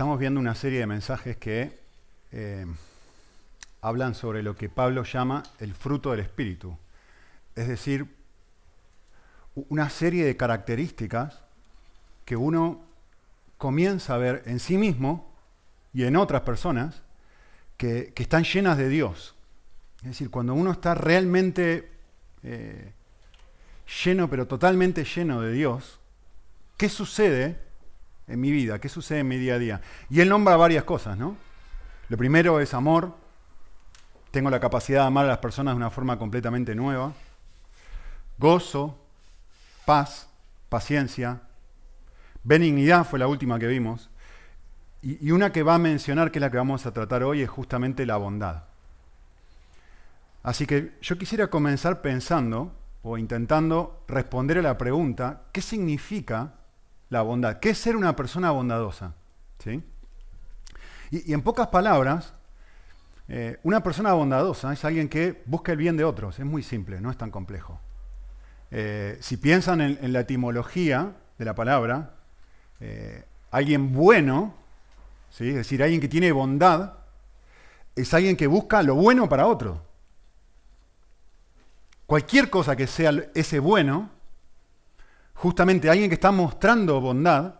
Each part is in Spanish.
estamos viendo una serie de mensajes que eh, hablan sobre lo que Pablo llama el fruto del Espíritu. Es decir, una serie de características que uno comienza a ver en sí mismo y en otras personas que, están llenas de Dios. Es decir, cuando uno está realmente eh, lleno, pero totalmente lleno de Dios, ¿qué sucede en mi vida? ¿Qué sucede en mi día a día? Y él nombra varias cosas, ¿no? Lo primero es amor. Tengo la capacidad de amar a las personas de una forma completamente nueva. Gozo, paz, paciencia. Benignidad fue la última que vimos. Y, una que va a mencionar, que es la que vamos a tratar hoy, es justamente la bondad. Así que yo quisiera comenzar pensando o intentando responder a la pregunta, ¿qué significa la bondad? ¿Qué es ser una persona bondadosa? ¿Sí? Y, en pocas palabras, eh, una persona bondadosa es alguien que busca el bien de otros. Es muy simple, no es tan complejo. Eh, si piensan en, la etimología de la palabra, eh, alguien bueno, ¿sí? es decir, alguien que tiene bondad, es alguien que busca lo bueno para otro. Cualquier cosa que sea ese bueno, justamente alguien que está mostrando bondad,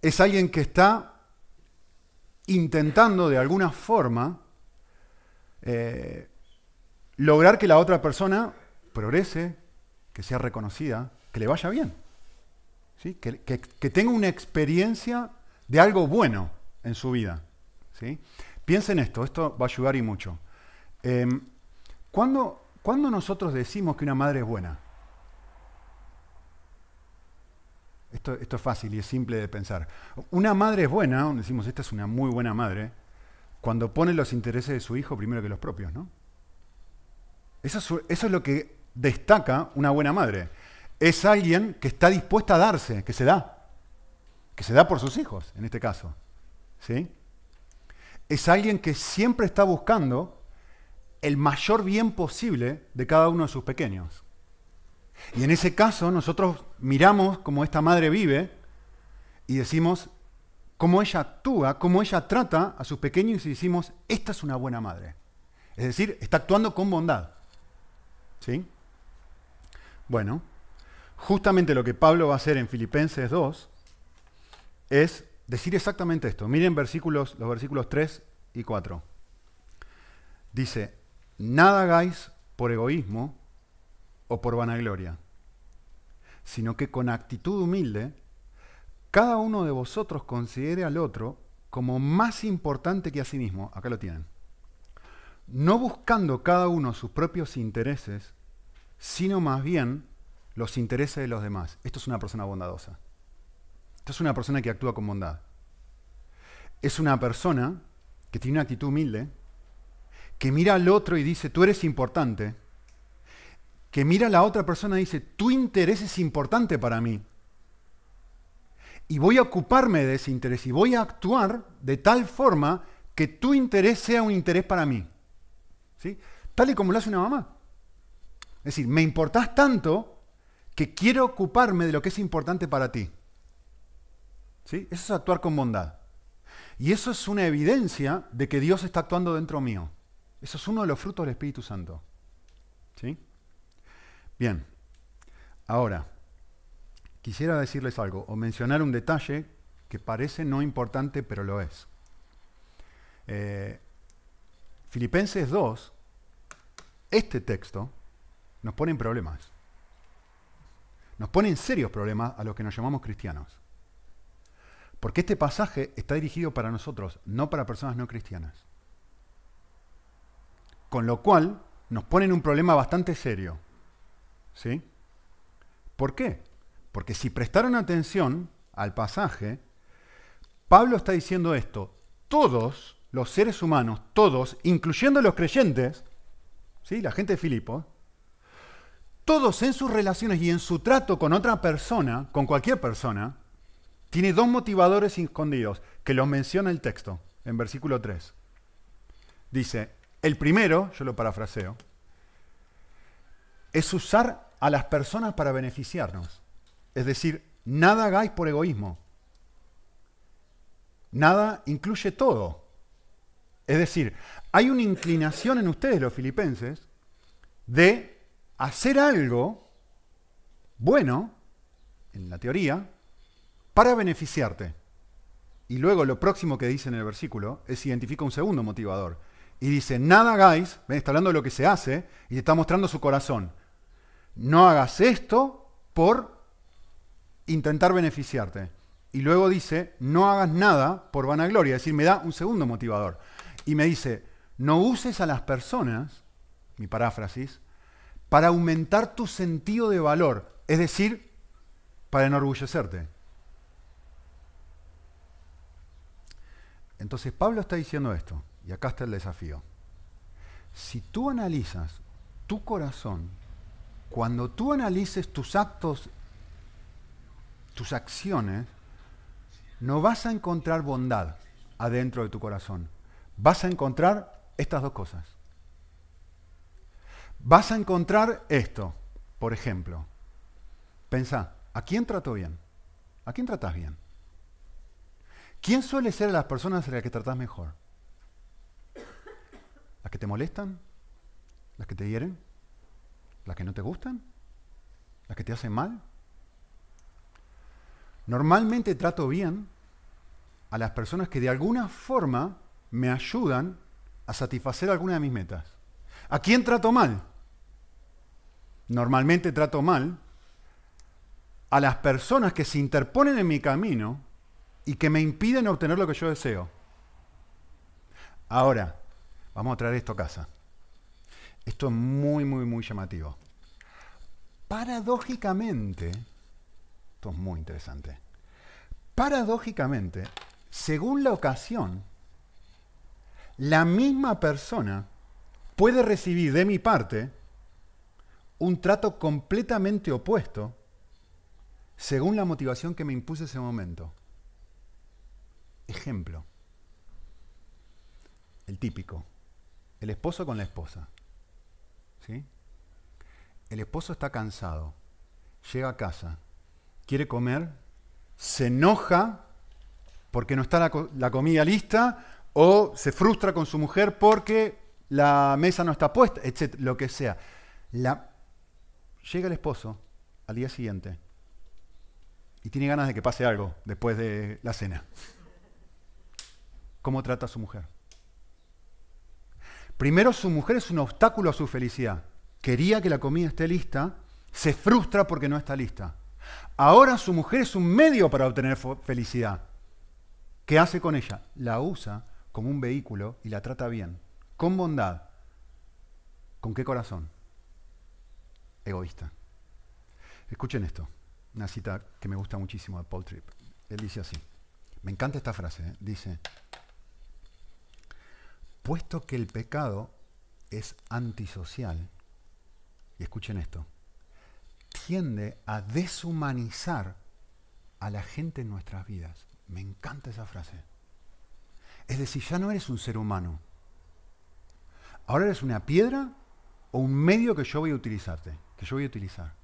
es alguien que está intentando de alguna forma eh, lograr que la otra persona progrese, que sea reconocida, que le vaya bien. ¿sí? Que, tenga una experiencia de algo bueno en su vida. ¿sí? Piensen esto, esto va a ayudar y mucho. Eh, ¿cuándo, nosotros decimos que una madre es buena? Esto, es fácil y es simple de pensar. Una madre es buena, decimos, esta es una muy buena madre, cuando pone los intereses de su hijo primero que los propios, ¿no? Eso eso es lo que destaca una buena madre. Es alguien que está dispuesta a darse, que se da. Que se da por sus hijos, en este caso. ¿Sí? Es alguien que siempre está buscando el mayor bien posible de cada uno de sus pequeños. Y en ese caso nosotros miramos cómo esta madre vive y decimos cómo ella actúa, cómo ella trata a sus pequeños y decimos, esta es una buena madre. Es decir, está actuando con bondad. ¿Sí? Bueno, justamente lo que Pablo va a hacer en Filipenses 2 es decir exactamente esto. Miren versículos, los versículos 3 y 4. Dice, nada hagáis por egoísmo o por vanagloria, sino que con actitud humilde, cada uno de vosotros considere al otro como más importante que a sí mismo. Acá lo tienen. No buscando cada uno sus propios intereses, sino más bien los intereses de los demás. Esto es una persona bondadosa. Esto es una persona que actúa con bondad. Es una persona que tiene una actitud humilde, que mira al otro y dice, tú eres importante, que mira a la otra persona y dice, tu interés es importante para mí. Y voy a ocuparme de ese interés y voy a actuar de tal forma que tu interés sea un interés para mí. ¿Sí? Tal y como lo hace una mamá. Es decir, me importás tanto que quiero ocuparme de lo que es importante para ti. ¿Sí? Eso es actuar con bondad. Y eso es una evidencia de que Dios está actuando dentro mío. Eso es uno de los frutos del Espíritu Santo. ¿Sí? Bien. Ahora, quisiera decirles algo o mencionar un detalle que parece no importante, pero lo es. Eh, Filipenses 2, este texto, nos pone en problemas. Nos pone en serios problemas a los que nos llamamos cristianos. Porque este pasaje está dirigido para nosotros, no para personas no cristianas. Con lo cual nos pone en un problema bastante serio. ¿Sí? ¿Por qué? Porque si prestaron atención al pasaje, Pablo está diciendo esto. Todos los seres humanos, todos, incluyendo los creyentes, ¿sí? la gente de Filipos, todos en sus relaciones y en su trato con otra persona, con cualquier persona, tiene dos motivadores escondidos, que los menciona el texto en versículo 3. Dice, el primero, yo lo parafraseo, es usar a las personas para beneficiarnos. Es decir, nada hagáis por egoísmo. Nada incluye todo. Es decir, hay una inclinación en ustedes, los filipenses, de hacer algo bueno, en la teoría, para beneficiarte. Y luego lo próximo que dice en el versículo es identifica un segundo motivador. Y dice, nada hagáis, está hablando de lo que se hace, y está mostrando su corazón. No hagas esto por intentar beneficiarte. Y luego dice, no hagas nada por vanagloria. Es decir, me da un segundo motivador. Y me dice, no uses a las personas, mi paráfrasis, para aumentar tu sentido de valor. Es decir, para enorgullecerte. Entonces Pablo está diciendo esto, y acá está el desafío. Si tú analizas tu corazón, cuando tú analices tus actos, tus acciones, no vas a encontrar bondad adentro de tu corazón. Vas a encontrar estas dos cosas. Vas a encontrar esto, por ejemplo. Pensá, ¿a quién trato bien? ¿A quién tratas bien? ¿Quién suele ser las personas a las que tratas mejor? ¿Las que te molestan? ¿Las que te hieren? ¿Las que no te gustan? ¿Las que te hacen mal? Normalmente trato bien a las personas que de alguna forma me ayudan a satisfacer alguna de mis metas. ¿A quién trato mal? Normalmente trato mal a las personas que se interponen en mi camino y que me impiden obtener lo que yo deseo. Ahora, vamos a traer esto a casa. Esto es muy, muy, muy llamativo. Paradójicamente, esto es muy interesante. Paradójicamente, según la ocasión, la misma persona puede recibir de mi parte un trato completamente opuesto según la motivación que me impuse ese momento. Ejemplo. El típico. El esposo con la esposa. El esposo está cansado. Llega a casa. Quiere comer. Se enoja porque no está la, comida lista o se frustra con su mujer porque la mesa no está puesta, etc. Lo que sea. llega el esposo al día siguiente y tiene ganas de que pase algo después de la cena. ¿Cómo trata a su mujer? Primero, su mujer es un obstáculo a su felicidad. Quería que la comida esté lista, se frustra porque no está lista. Ahora su mujer es un medio para obtener felicidad. ¿Qué hace con ella? La usa como un vehículo y la trata bien, con bondad. ¿Con qué corazón? Egoísta. Escuchen esto, una cita que me gusta muchísimo de Paul Tripp. Él dice así, me encanta esta frase, ¿eh? dice, puesto que el pecado es antisocial, y escuchen esto, tiende a deshumanizar a la gente en nuestras vidas. Me encanta esa frase. Es decir, ya no eres un ser humano. Ahora eres una piedra o un medio que yo voy a utilizarte, que yo voy a utilizar.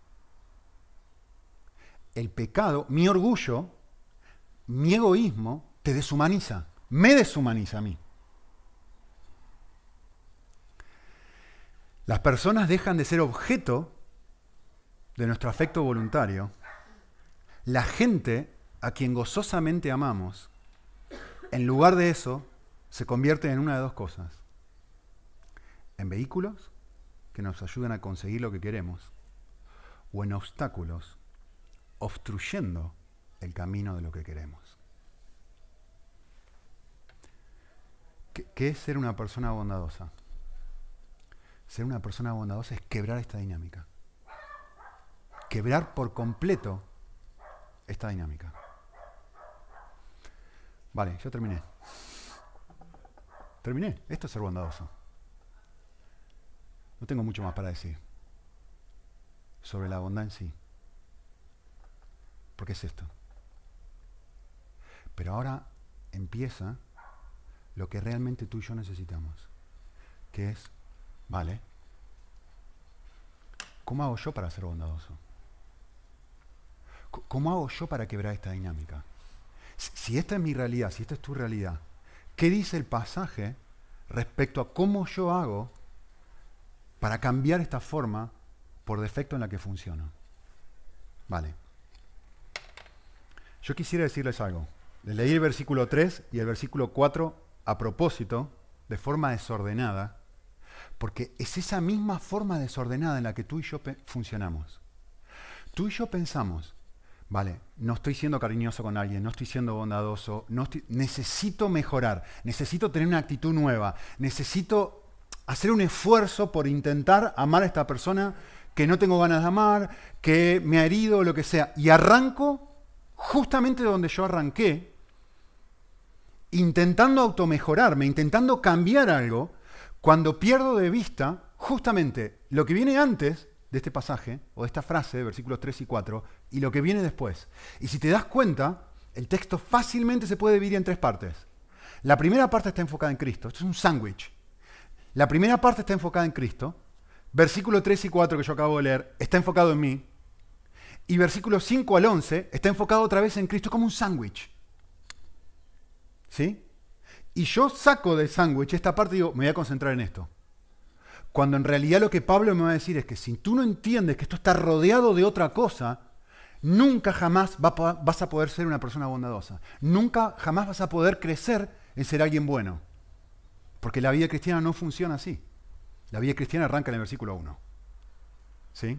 El pecado, mi orgullo, mi egoísmo, te deshumaniza, me deshumaniza a mí. Las personas dejan de ser objeto de nuestro afecto voluntario. La gente a quien gozosamente amamos, en lugar de eso, se convierte en una de dos cosas. En vehículos que nos ayudan a conseguir lo que queremos, o en obstáculos obstruyendo el camino de lo que queremos. ¿Qué, es ser una persona bondadosa? Ser una persona bondadosa es quebrar esta dinámica. Quebrar por completo esta dinámica. Vale, yo terminé. Terminé. Esto es ser bondadoso. No tengo mucho más para decir sobre la bondad en sí. Porque es esto. Pero ahora empieza lo que realmente tú y yo necesitamos, que es, vale, ¿cómo hago yo para ser bondadoso? ¿Cómo hago yo para quebrar esta dinámica? Si esta es mi realidad, si esta es tu realidad, ¿qué dice el pasaje respecto a cómo yo hago para cambiar esta forma por defecto en la que funciona? Vale. Yo quisiera decirles algo. Leí el versículo 3 y el versículo 4 a propósito, de forma desordenada, porque es esa misma forma desordenada en la que tú y yo funcionamos. Tú y yo pensamos, vale, no estoy siendo cariñoso con alguien, no estoy siendo bondadoso, necesito mejorar, necesito tener una actitud nueva, necesito hacer un esfuerzo por intentar amar a esta persona que no tengo ganas de amar, que me ha herido, lo que sea. Y arranco justamente donde yo arranqué, intentando automejorarme, intentando cambiar algo, cuando pierdo de vista justamente lo que viene antes de este pasaje, o de esta frase, versículos 3 y 4, y lo que viene después. Y si te das cuenta, el texto fácilmente se puede dividir en tres partes. La primera parte está enfocada en Cristo, esto es un sándwich. La primera parte está enfocada en Cristo, versículo 3 y 4 que yo acabo de leer está enfocado en mí, y versículo 5 al 11 está enfocado otra vez en Cristo como un sándwich. ¿Sí? Y yo saco del sándwich esta parte y digo, me voy a concentrar en esto. Cuando en realidad lo que Pablo me va a decir es que si tú no entiendes que esto está rodeado de otra cosa, nunca jamás vas a poder ser una persona bondadosa. Nunca jamás vas a poder crecer en ser alguien bueno. Porque la vida cristiana no funciona así. La vida cristiana arranca en el versículo 1. ¿Sí?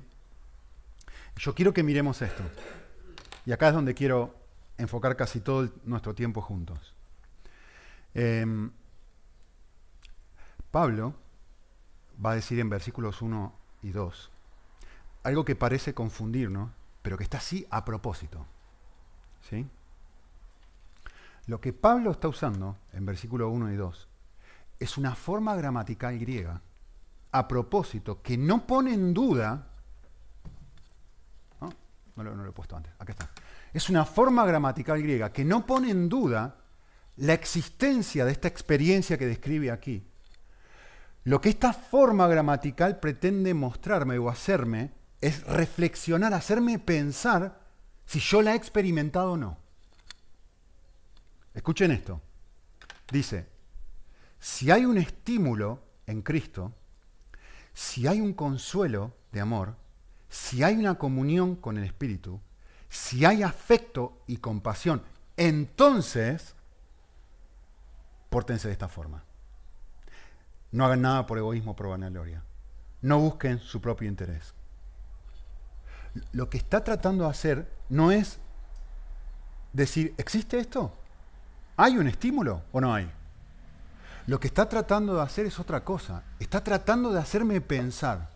Yo quiero que miremos esto. Y acá es donde quiero enfocar casi todo nuestro tiempo juntos. Em, Pablo va a decir en versículos 1 y 2 algo que parece confundirnos, pero que está así a propósito. ¿Sí? Lo que Pablo está usando en versículos 1 y 2 es una forma gramatical griega a propósito que no pone en duda. No, lo, no lo he puesto antes, acá está. Es una forma gramatical griega que no pone en duda la existencia de esta experiencia que describe aquí. Lo que esta forma gramatical pretende mostrarme o hacerme es reflexionar, hacerme pensar si yo la he experimentado o no. Escuchen esto. Dice, si hay un estímulo en Cristo, si hay un consuelo de amor, si hay una comunión con el Espíritu, si hay afecto y compasión, entonces pórtense de esta forma. No hagan nada por egoísmo por vanagloria. No busquen su propio interés. Lo que está tratando de hacer no es decir, ¿existe esto? ¿Hay un estímulo o no hay? Lo que está tratando de hacer es otra cosa. Está tratando de hacerme pensar.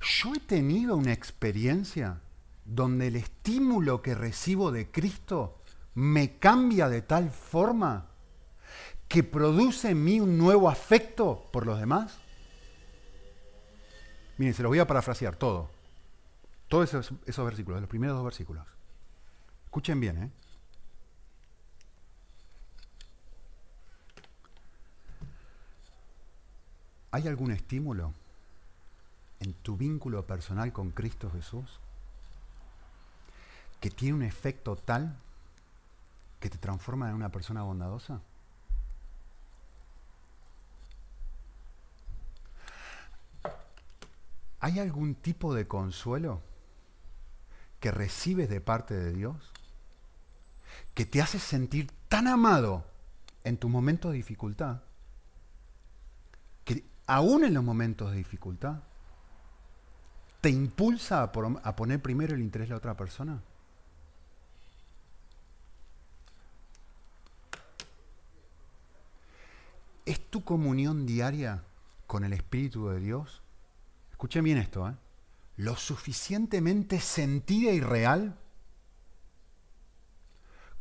Yo he tenido una experiencia donde el estímulo que recibo de Cristo me cambia de tal forma que produce en mí un nuevo afecto por los demás? Miren, se los voy a parafrasear todo. Todos esos, esos versículos, los primeros dos versículos. Escuchen bien, ¿eh? ¿Hay algún estímulo en tu vínculo personal con Cristo Jesús que tiene un efecto tal que te transforma en una persona bondadosa? ¿Hay algún tipo de consuelo que recibes de parte de Dios que te hace sentir tan amado en tu momento de dificultad que aún en los momentos de dificultad te impulsa a, poner primero el interés de la otra persona? ¿Es tu comunión diaria con el Espíritu de Dios escuchen bien esto, ¿eh? lo suficientemente sentida y real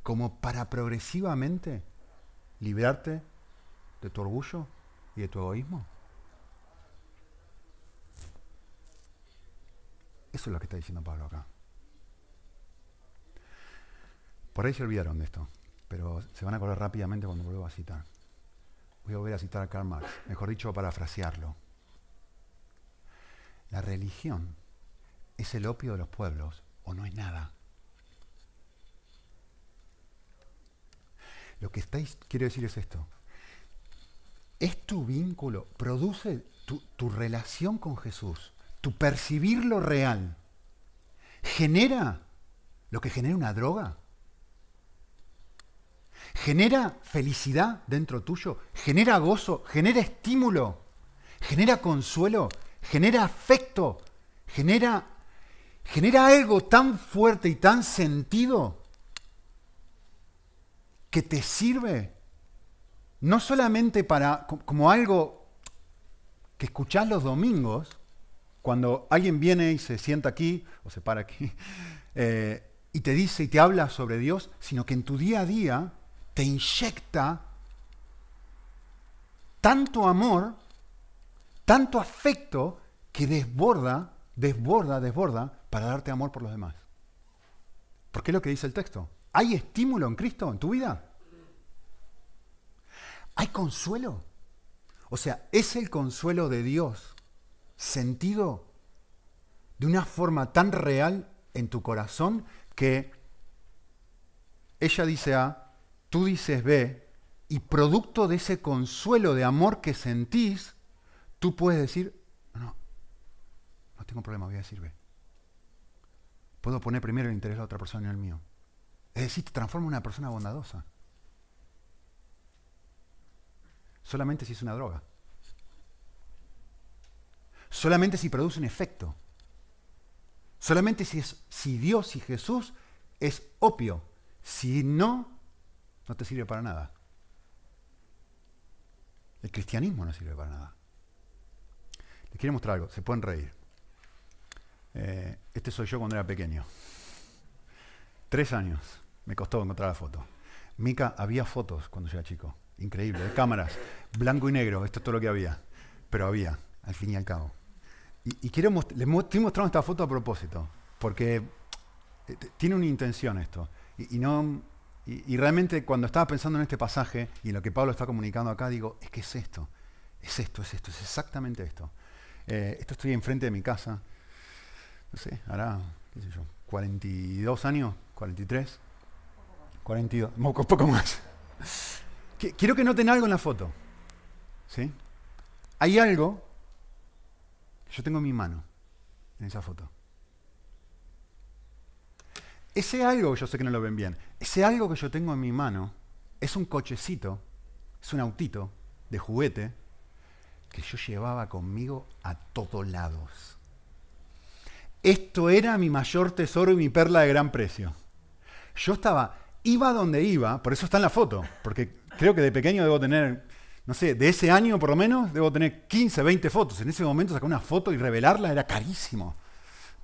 como para progresivamente liberarte de tu orgullo y de tu egoísmo? Eso es lo que está diciendo Pablo acá. Por ahí se olvidaron de esto, pero se van a acordar rápidamente cuando vuelva a citar. Voy a volver a citar a Karl Marx, mejor dicho, para parafrasearlo. La religión es el opio de los pueblos o no es nada. Lo que estáis, quiero decir es esto. Es tu vínculo, produce tu, tu relación con Jesús, tu percibir lo real, genera lo que genera una droga. Genera felicidad dentro tuyo, genera gozo, genera estímulo, genera consuelo, genera afecto, genera, genera algo tan fuerte y tan sentido que te sirve no solamente para como algo que escuchás los domingos, cuando alguien viene y se sienta aquí o se para aquí eh, y te dice y te habla sobre Dios, sino que en tu día a día te inyecta tanto amor, tanto afecto que desborda, desborda, desborda para darte amor por los demás. ¿Por qué es lo que dice el texto? ¿Hay estímulo en Cristo en tu vida? ¿Hay consuelo? O sea, es el consuelo de Dios sentido de una forma tan real en tu corazón que ella dice A, tú dices B, y producto de ese consuelo de amor que sentís, tú puedes decir, no, no tengo problema, voy a decir. Puedo poner primero el interés de la otra persona en el mío. Es decir, te transforma en una persona bondadosa. Solamente si es una droga. Solamente si produce un efecto. Solamente si, si Dios y Jesús es opio. Si no, no te sirve para nada. El cristianismo no sirve para nada. Les quiero mostrar algo, se pueden reír. Eh, este soy yo cuando era pequeño. Tres años me costó encontrar la foto. Mica, había fotos cuando yo era chico. Increíble, de cámaras. Blanco y negro, esto es todo lo que había. Pero había, al fin y al cabo. Y, quiero les estoy mostrando esta foto a propósito, porque eh, tiene una intención esto. Y, no, y, realmente cuando estaba pensando en este pasaje y en lo que Pablo está comunicando acá, digo, es que es esto, es esto, es esto, es exactamente esto. Eh, esto estoy enfrente de mi casa, no sé, hará, qué sé yo, 42 años, 43, 42, un poco más. Quiero que noten algo en la foto. ¿sí? Hay algo yo tengo mi mano en esa foto. Ese algo, yo sé que no lo ven bien, ese algo que yo tengo en mi mano es un cochecito, es un autito de juguete que yo llevaba conmigo a todos lados. Esto era mi mayor tesoro y mi perla de gran precio. Yo estaba, iba donde iba, por eso está en la foto, porque creo que de pequeño debo tener no sé, de ese año por lo menos, debo tener 15, 20 fotos. En ese momento sacar una foto y revelarla era carísimo.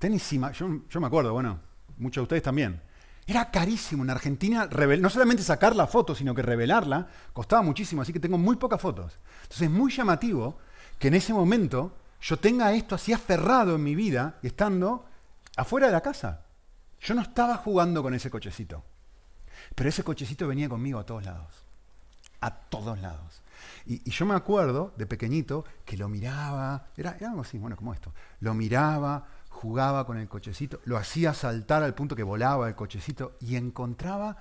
Tenísima, yo, yo me acuerdo, bueno, muchos de ustedes también. Era carísimo en Argentina, no solamente sacar la foto, sino que revelarla, costaba muchísimo, así que tengo muy pocas fotos. Entonces es muy llamativo que en ese momento yo tenga esto así aferrado en mi vida, estando afuera de la casa. Yo no estaba jugando con ese cochecito, pero ese cochecito venía conmigo a todos lados. A todos lados. Y, yo me acuerdo de pequeñito que lo miraba, era, algo así, bueno, como esto. Lo miraba, jugaba con el cochecito, lo hacía saltar al punto que volaba el cochecito y encontraba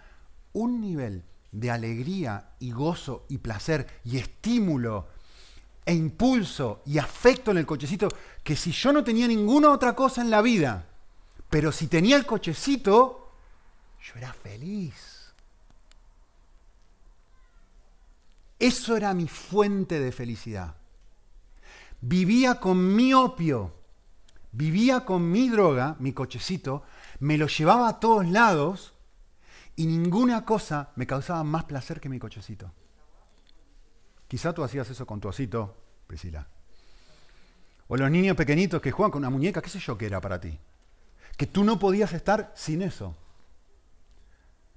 un nivel de alegría y gozo y placer y estímulo e impulso y afecto en el cochecito que si yo no tenía ninguna otra cosa en la vida, pero si tenía el cochecito, yo era feliz. Eso era mi fuente de felicidad. Vivía con mi opio, vivía con mi droga, mi cochecito, me lo llevaba a todos lados y ninguna cosa me causaba más placer que mi cochecito. Quizá tú hacías eso con tu osito, Priscila. O los niños pequeñitos que juegan con una muñeca, qué sé yo qué era para ti. Que tú no podías estar sin eso.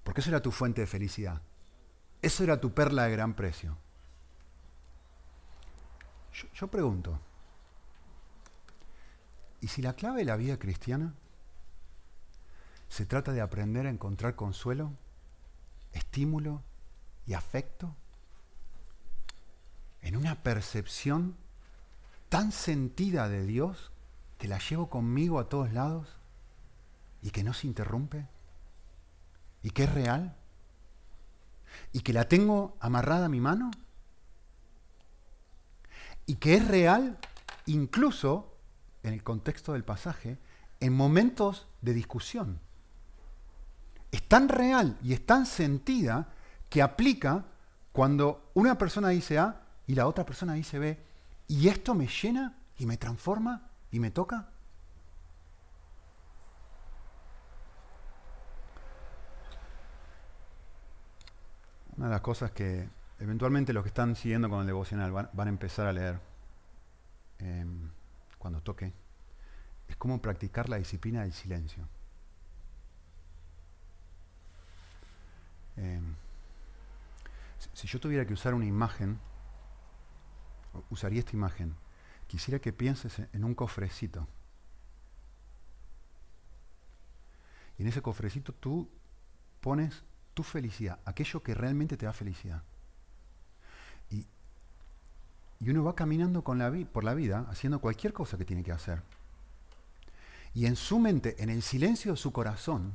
Porque eso era tu fuente de felicidad. Eso era tu perla de gran precio. Yo, pregunto, ¿y si la clave de la vida cristiana se trata de aprender a encontrar consuelo, estímulo y afecto en una percepción tan sentida de Dios que la llevo conmigo a todos lados y que no se interrumpe y que es real? y que la tengo amarrada a mi mano y que es real incluso en el contexto del pasaje en momentos de discusión. Es tan real y es tan sentida que aplica cuando una persona dice A y la otra persona dice B y esto me llena y me transforma y me toca. Una de las cosas que eventualmente los que están siguiendo con el devocional van, a empezar a leer em, cuando toque es cómo practicar la disciplina del silencio. Em, si yo tuviera que usar una imagen, usaría esta imagen. Quisiera que pienses en un cofrecito. Y en ese cofrecito tú pones tu felicidad, aquello que realmente te da felicidad. Y, uno va caminando con la por la vida haciendo cualquier cosa que tiene que hacer. Y en su mente, en el silencio de su corazón,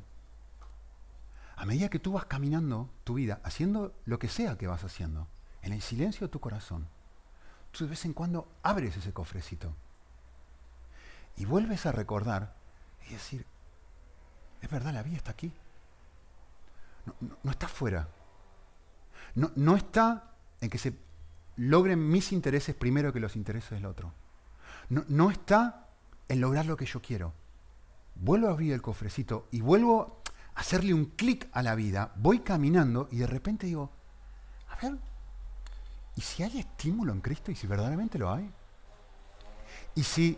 a medida que tú vas caminando tu vida, haciendo lo que sea que vas haciendo, en el silencio de tu corazón, tú de vez en cuando abres ese cofrecito y vuelves a recordar y decir, es verdad, la vida está aquí. No, está fuera. No, no, está en que se logren mis intereses primero que los intereses del otro. No, no está en lograr lo que yo quiero. Vuelvo a abrir el cofrecito y vuelvo a hacerle un clic a la vida. Voy caminando y de repente digo, a ver, ¿y si hay estímulo en Cristo y si verdaderamente lo hay? ¿Y si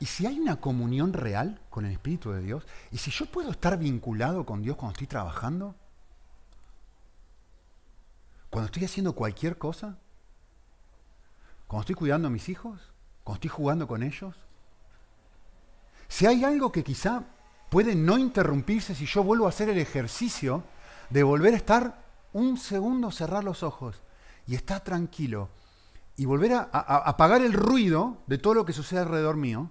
y si hay una comunión real con el Espíritu de Dios, y si yo puedo estar vinculado con Dios cuando estoy trabajando, cuando estoy haciendo cualquier cosa, cuando estoy cuidando a mis hijos, cuando estoy jugando con ellos, si hay algo que quizá puede no interrumpirse si yo vuelvo a hacer el ejercicio de volver a estar un segundo, cerrar los ojos y estar tranquilo y volver a, apagar el ruido de todo lo que sucede alrededor mío,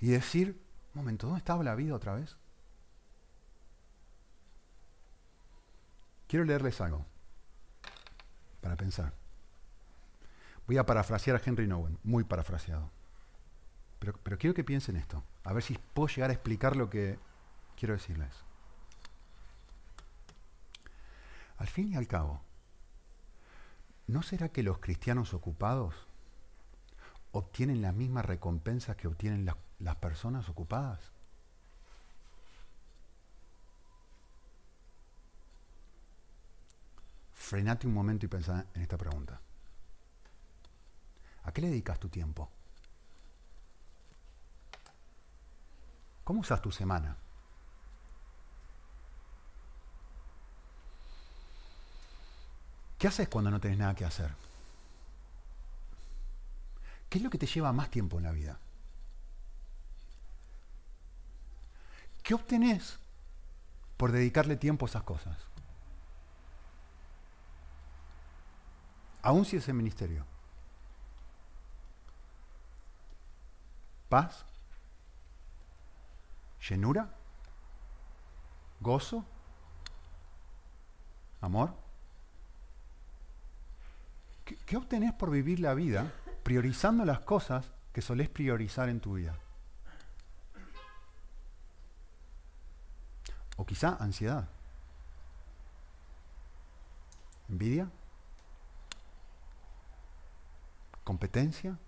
y decir, un momento, ¿dónde estaba la vida otra vez? Quiero leerles algo para pensar. Voy a parafrasear a Henry Nowen, muy parafraseado. Pero, quiero que piensen esto, a ver si puedo llegar a explicar lo que quiero decirles. Al fin y al cabo, ¿no será que los cristianos ocupados obtienen las mismas recompensas que obtienen las personas ocupadas. Frenate un momento y pensá en esta pregunta. ¿A qué le dedicas tu tiempo? ¿Cómo usas tu semana? ¿Qué haces cuando no tenés nada que hacer? ¿Qué es lo que te lleva más tiempo en la vida? ¿Qué obtenés por dedicarle tiempo a esas cosas? Aún si es el ministerio. Paz, llenura, gozo, amor. ¿Qué, ¿Qué, obtenés por vivir la vida priorizando las cosas que solés priorizar en tu vida? O quizá ansiedad. Envidia. Competencia.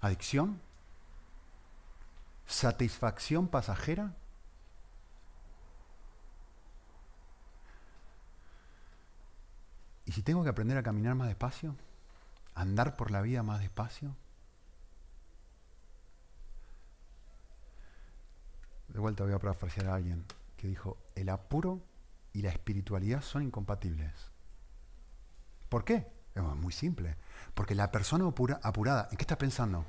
Adicción. Satisfacción pasajera. ¿Y si tengo que aprender a caminar más despacio? ¿Andar por la vida más despacio? De vuelta voy a parafrasear a alguien que dijo, el apuro y la espiritualidad son incompatibles. ¿Por qué? Muy simple. Porque la persona apurada, ¿en qué está pensando?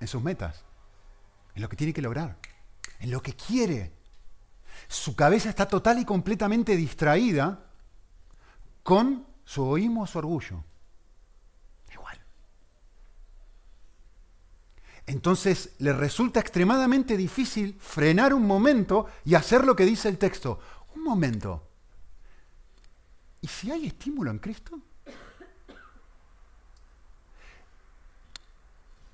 En sus metas, en lo que tiene que lograr, en lo que quiere. Su cabeza está total y completamente distraída con su egoísmo o su orgullo. entonces le resulta extremadamente difícil frenar un momento y hacer lo que dice el texto. Un momento. ¿Y si hay estímulo en Cristo?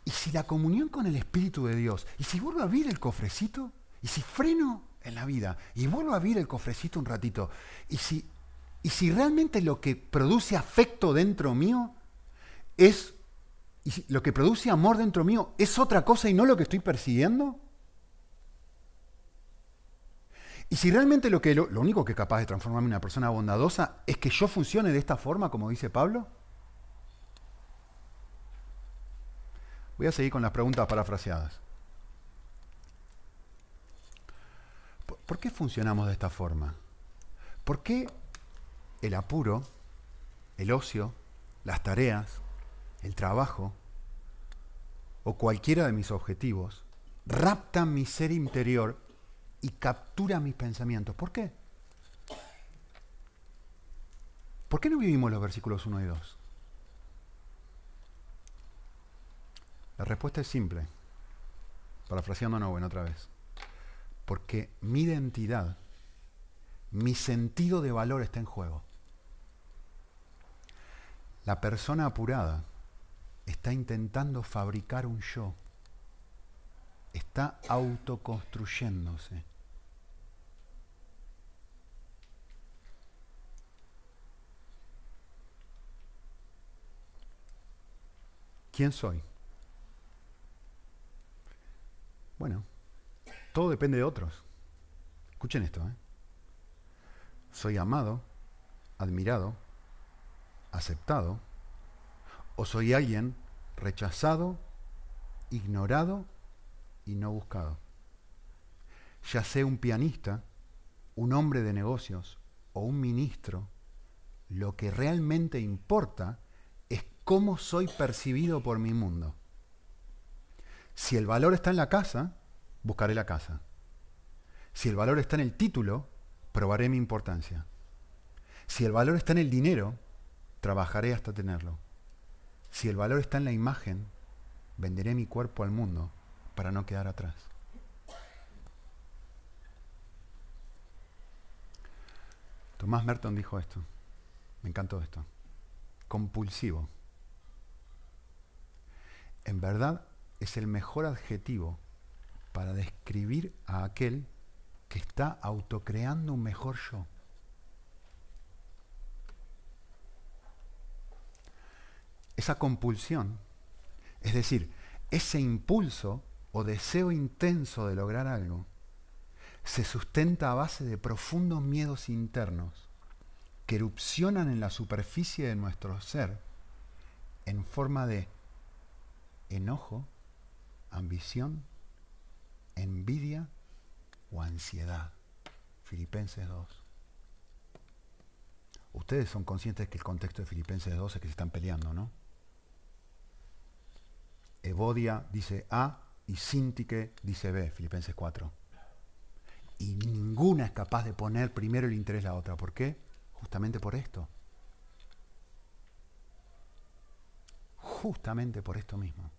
¿Y si la comunión con el Espíritu de Dios? ¿Y si vuelvo a abrir el cofrecito? ¿Y si freno en la vida? ¿Y vuelvo a abrir el cofrecito un ratito? ¿Y si, y si realmente lo que produce afecto dentro mío es... ¿Y lo que produce amor dentro mío es otra cosa y no lo que estoy persiguiendo? Y si realmente lo, que, lo, lo único que es capaz de transformarme en una persona bondadosa es que yo funcione de esta forma, como dice Pablo, Voy a seguir con las preguntas parafraseadas. ¿Por qué funcionamos de esta forma? ¿Por qué el apuro, el ocio, las tareas, el trabajo o cualquiera de mis objetivos raptan mi ser interior y capturan mis pensamientos? ¿Por qué? ¿Por qué no vivimos los versículos 1 y 2? La respuesta es simple. Parafraseando a otra vez. Porque mi identidad, mi sentido de valor está en juego. La persona apurada está intentando fabricar un yo. Está autoconstruyéndose. ¿Quién soy? Bueno, todo depende de otros. Escuchen esto. ¿eh? Soy amado, admirado, aceptado, o soy alguien rechazado, ignorado y no buscado. Ya sea un pianista, un hombre de negocios o un ministro, lo que realmente importa cómo soy percibido por mi mundo. Si el valor está en la casa, buscaré la casa. Si el valor está en el título, probaré mi importancia. Si el valor está en el dinero, trabajaré hasta tenerlo. Si el valor está en la imagen, venderé mi cuerpo al mundo para no quedar atrás. Tomás Merton dijo esto. Me encantó esto. Compulsivo. En verdad, es el mejor adjetivo para describir a aquel que está autocreando un mejor yo. Esa compulsión, es decir, ese impulso o deseo intenso de lograr algo, se sustenta a base de profundos miedos internos que erupcionan en la superficie de nuestro ser en forma de enojo, ambición, envidia o ansiedad. Filipenses 2. Ustedes son conscientes que el contexto de Filipenses 2 es que se están peleando, ¿no? Evodia dice A y Sintique dice B, Filipenses 4. Y ninguna es capaz de poner primero el interés de la otra. ¿Por qué? Justamente por esto. Justamente por esto mismo.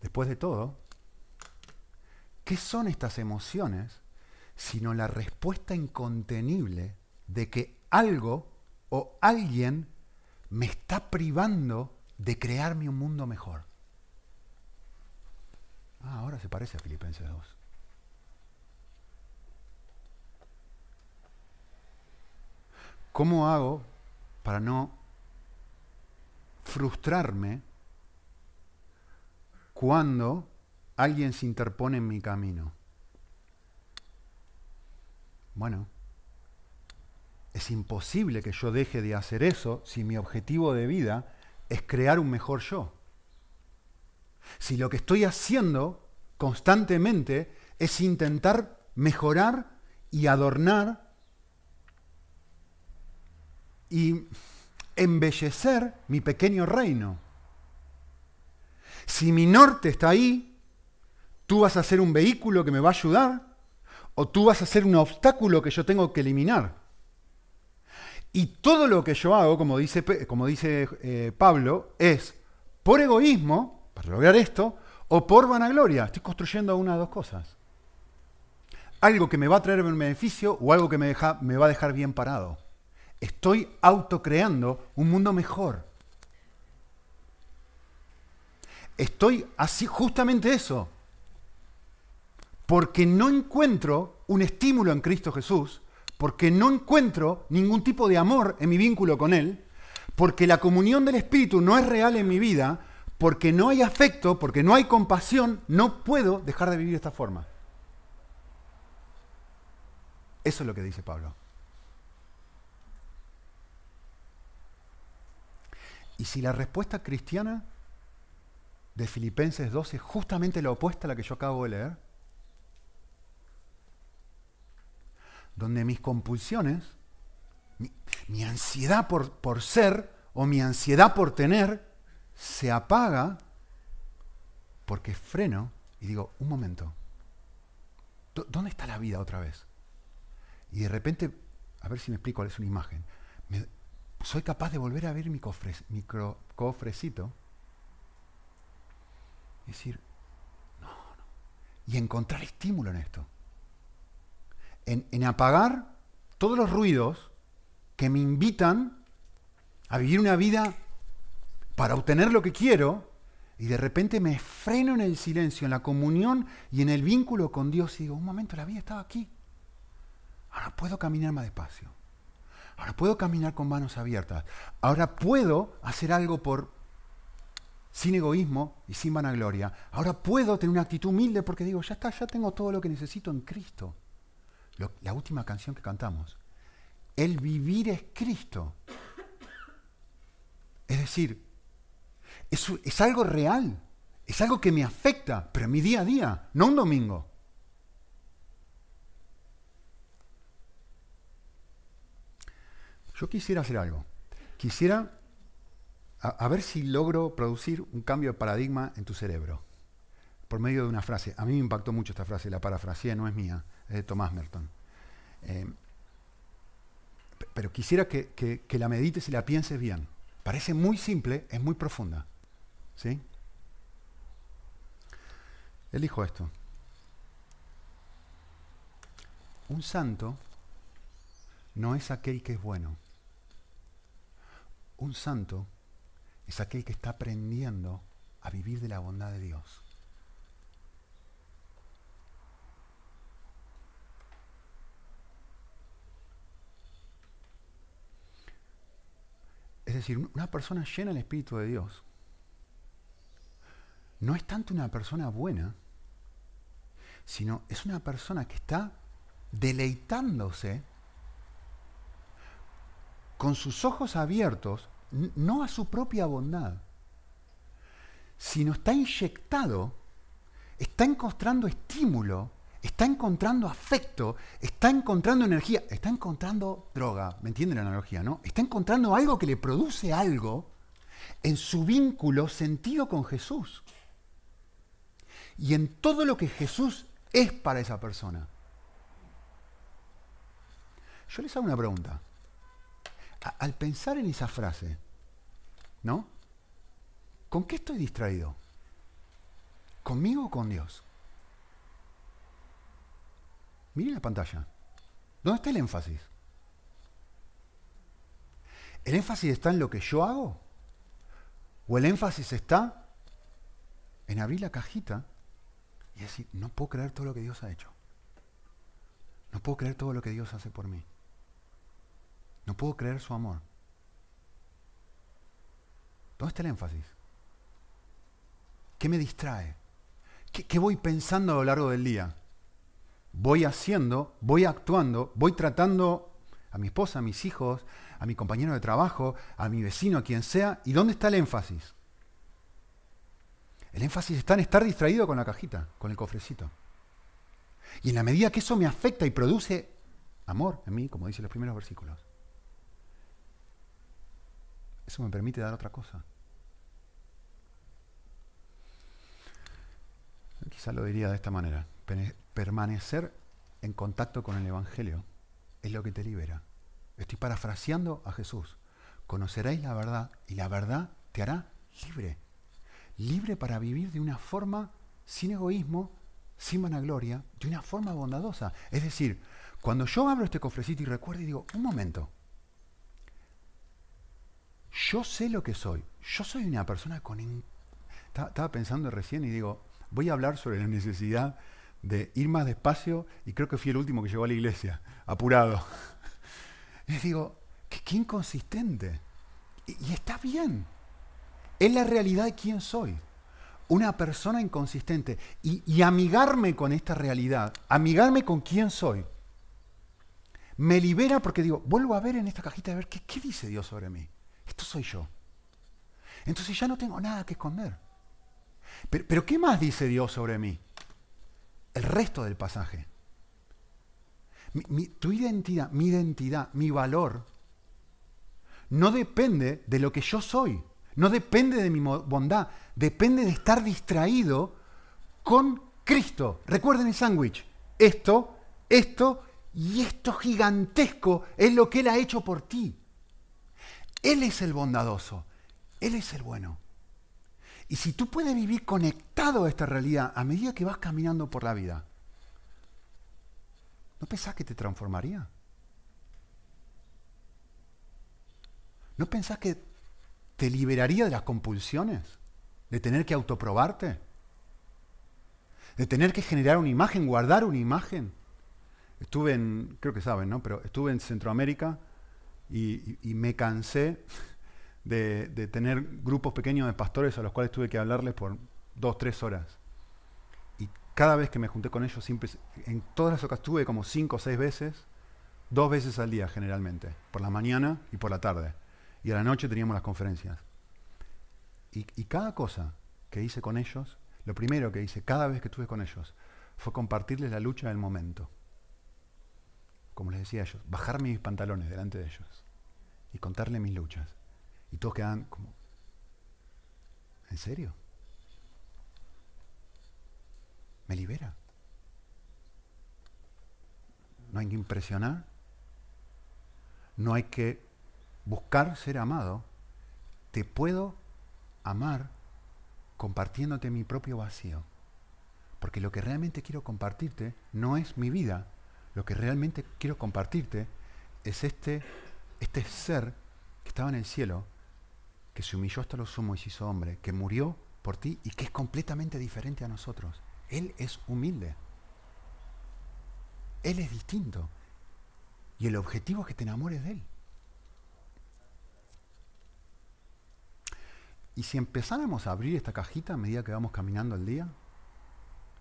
Después de todo, ¿qué son estas emociones sino la respuesta incontenible de que algo o alguien me está privando de crearme un mundo mejor? Ah, ahora se parece a Filipenses 2. ¿Cómo hago para no frustrarme cuando alguien se interpone en mi camino? Bueno, es imposible que yo deje de hacer eso si mi objetivo de vida es crear un mejor yo. Si lo que estoy haciendo constantemente es intentar mejorar y adornar y embellecer mi pequeño reino. Si mi norte está ahí, tú vas a ser un vehículo que me va a ayudar o tú vas a ser un obstáculo que yo tengo que eliminar. Y todo lo que yo hago, como dice, como dice eh, Pablo, es por egoísmo, para lograr esto, o por vanagloria. Estoy construyendo una de dos cosas. Algo que me va a traer un beneficio o algo que me, me va a dejar bien parado. Estoy autocreando un mundo mejor. Estoy así, justamente eso. Porque no encuentro un estímulo en Cristo Jesús, porque no encuentro ningún tipo de amor en mi vínculo con Él, porque la comunión del Espíritu no es real en mi vida, porque no hay afecto, porque no hay compasión, no puedo dejar de vivir de esta forma. Eso es lo que dice Pablo. Y si la respuesta cristiana de Filipenses 12 es justamente la opuesta a la que yo acabo de leer, donde mis compulsiones, mi, ansiedad por, por ser o mi ansiedad por tener, se apaga porque freno y digo, un momento, ¿dónde está la vida otra vez? Y de repente, a ver si me explico es una imagen, soy capaz de volver a ver mi, cofrecito y decir, no, no, y encontrar estímulo en esto, en, en apagar todos los ruidos que me invitan a vivir una vida para obtener lo que quiero y de repente me freno en el silencio, en la comunión y en el vínculo con Dios y digo, un momento, la vida estaba aquí. Ahora puedo caminar más despacio. Ahora puedo caminar con manos abiertas. Ahora puedo hacer algo por sin egoísmo y sin vanagloria. Ahora puedo tener una actitud humilde porque digo, ya está, ya tengo todo lo que necesito en Cristo. la última canción que cantamos. El vivir es Cristo. Es decir, es, algo real, es algo que me afecta, pero en mi día a día, no un domingo. Yo quisiera hacer algo. Quisiera a, ver si logro producir un cambio de paradigma en tu cerebro por medio de una frase. A mí me impactó mucho esta frase, la parafraseé, no es mía, es de Tomás Merton. Eh, pero quisiera que, que la medites y la pienses bien. Parece muy simple, es muy profunda. ¿Sí? Él dijo esto. Un santo no es aquel que es bueno. Un santo es aquel que está aprendiendo a vivir de la bondad de Dios. Es decir, una persona llena del Espíritu de Dios no es tanto una persona buena, sino es una persona que está deleitándose con sus ojos abiertos, no a su propia bondad, sino está inyectado, está encontrando estímulo, está encontrando afecto, está encontrando energía, está encontrando droga, ¿me entiende la analogía, no? Está encontrando algo que le produce algo en su vínculo sentido con Jesús y en todo lo que Jesús es para esa persona. Yo les hago una pregunta. Al pensar en esa frase, ¿no? ¿Con qué estoy distraído? ¿Conmigo o con Dios? Miren la pantalla. ¿Dónde está el énfasis? ¿El énfasis está en lo que yo hago? ¿O el énfasis está en abrir la cajita y decir, no puedo creer todo lo que Dios ha hecho. No puedo creer todo lo que Dios hace por mí. No puedo creer su amor. ¿Dónde está el énfasis? ¿Qué me distrae? ¿Qué, voy pensando a lo largo del día? Voy haciendo, voy actuando, voy tratando a mi esposa, a mis hijos, a mi compañero de trabajo, a mi vecino, a quien sea. ¿Y dónde está el énfasis? El énfasis está en estar distraído con la cajita, con el cofrecito. Y en la medida que eso me afecta y produce amor en mí, como dicen los primeros versículos, eso me permite dar otra cosa. Quizá lo diría de esta manera. Permanecer en contacto con el Evangelio es lo que te libera. Estoy parafraseando a Jesús. Conoceréis la verdad y la verdad te hará libre. Libre para vivir de una forma sin egoísmo, sin vanagloria, de una forma bondadosa. Es decir, cuando yo abro este cofrecito y recuerdo y digo, un momento, yo sé lo que soy. Yo soy una persona con... Estaba pensando recién y digo, voy a hablar sobre la necesidad de ir más despacio y creo que fui el último que llegó a la iglesia, apurado. Les digo, qué, inconsistente. Y, está bien. Es la realidad de quién soy. Una persona inconsistente. Y, amigarme con esta realidad, amigarme con quién soy, me libera porque digo, vuelvo a ver en esta cajita de ver qué dice Dios sobre mí. Esto soy yo. Entonces ya no tengo nada que esconder. Pero, ¿qué más dice Dios sobre mí? El resto del pasaje. tu identidad, mi identidad, mi valor, no depende de lo que yo soy, no depende de mi bondad, depende de estar distraído con Cristo. Recuerden el sándwich. Esto, esto y esto gigantesco es lo que Él ha hecho por ti. Él es el bondadoso, Él es el bueno. Y si tú puedes vivir conectado a esta realidad a medida que vas caminando por la vida, ¿no pensás que te transformaría? ¿No pensás que te liberaría de las compulsiones? ¿De tener que autoprobarte? ¿De tener que generar una imagen, guardar una imagen? Estuve en, creo que saben, ¿no? Pero estuve en Centroamérica y, me cansé de, tener grupos pequeños de pastores a los cuales tuve que hablarles por dos, tres horas. Y cada vez que me junté con ellos, siempre, en todas las ocasiones, tuve como cinco o seis veces, dos veces al día generalmente, por la mañana y por la tarde. Y a la noche teníamos las conferencias. Y, y cada cosa que hice con ellos, lo primero que hice cada vez que estuve con ellos, fue compartirles la lucha del momento. Como les decía a ellos, bajarme mis pantalones delante de ellos y contarles mis luchas. Y todos quedan como, ¿en serio? Me libera. No hay que impresionar. No hay que buscar ser amado. Te puedo amar compartiéndote mi propio vacío. Porque lo que realmente quiero compartirte no es mi vida. Lo que realmente quiero compartirte es este, este ser que estaba en el cielo que se humilló hasta lo sumo y se hizo hombre, que murió por ti y que es completamente diferente a nosotros. Él es humilde. Él es distinto. Y el objetivo es que te enamores de Él. Y si empezáramos a abrir esta cajita a medida que vamos caminando el día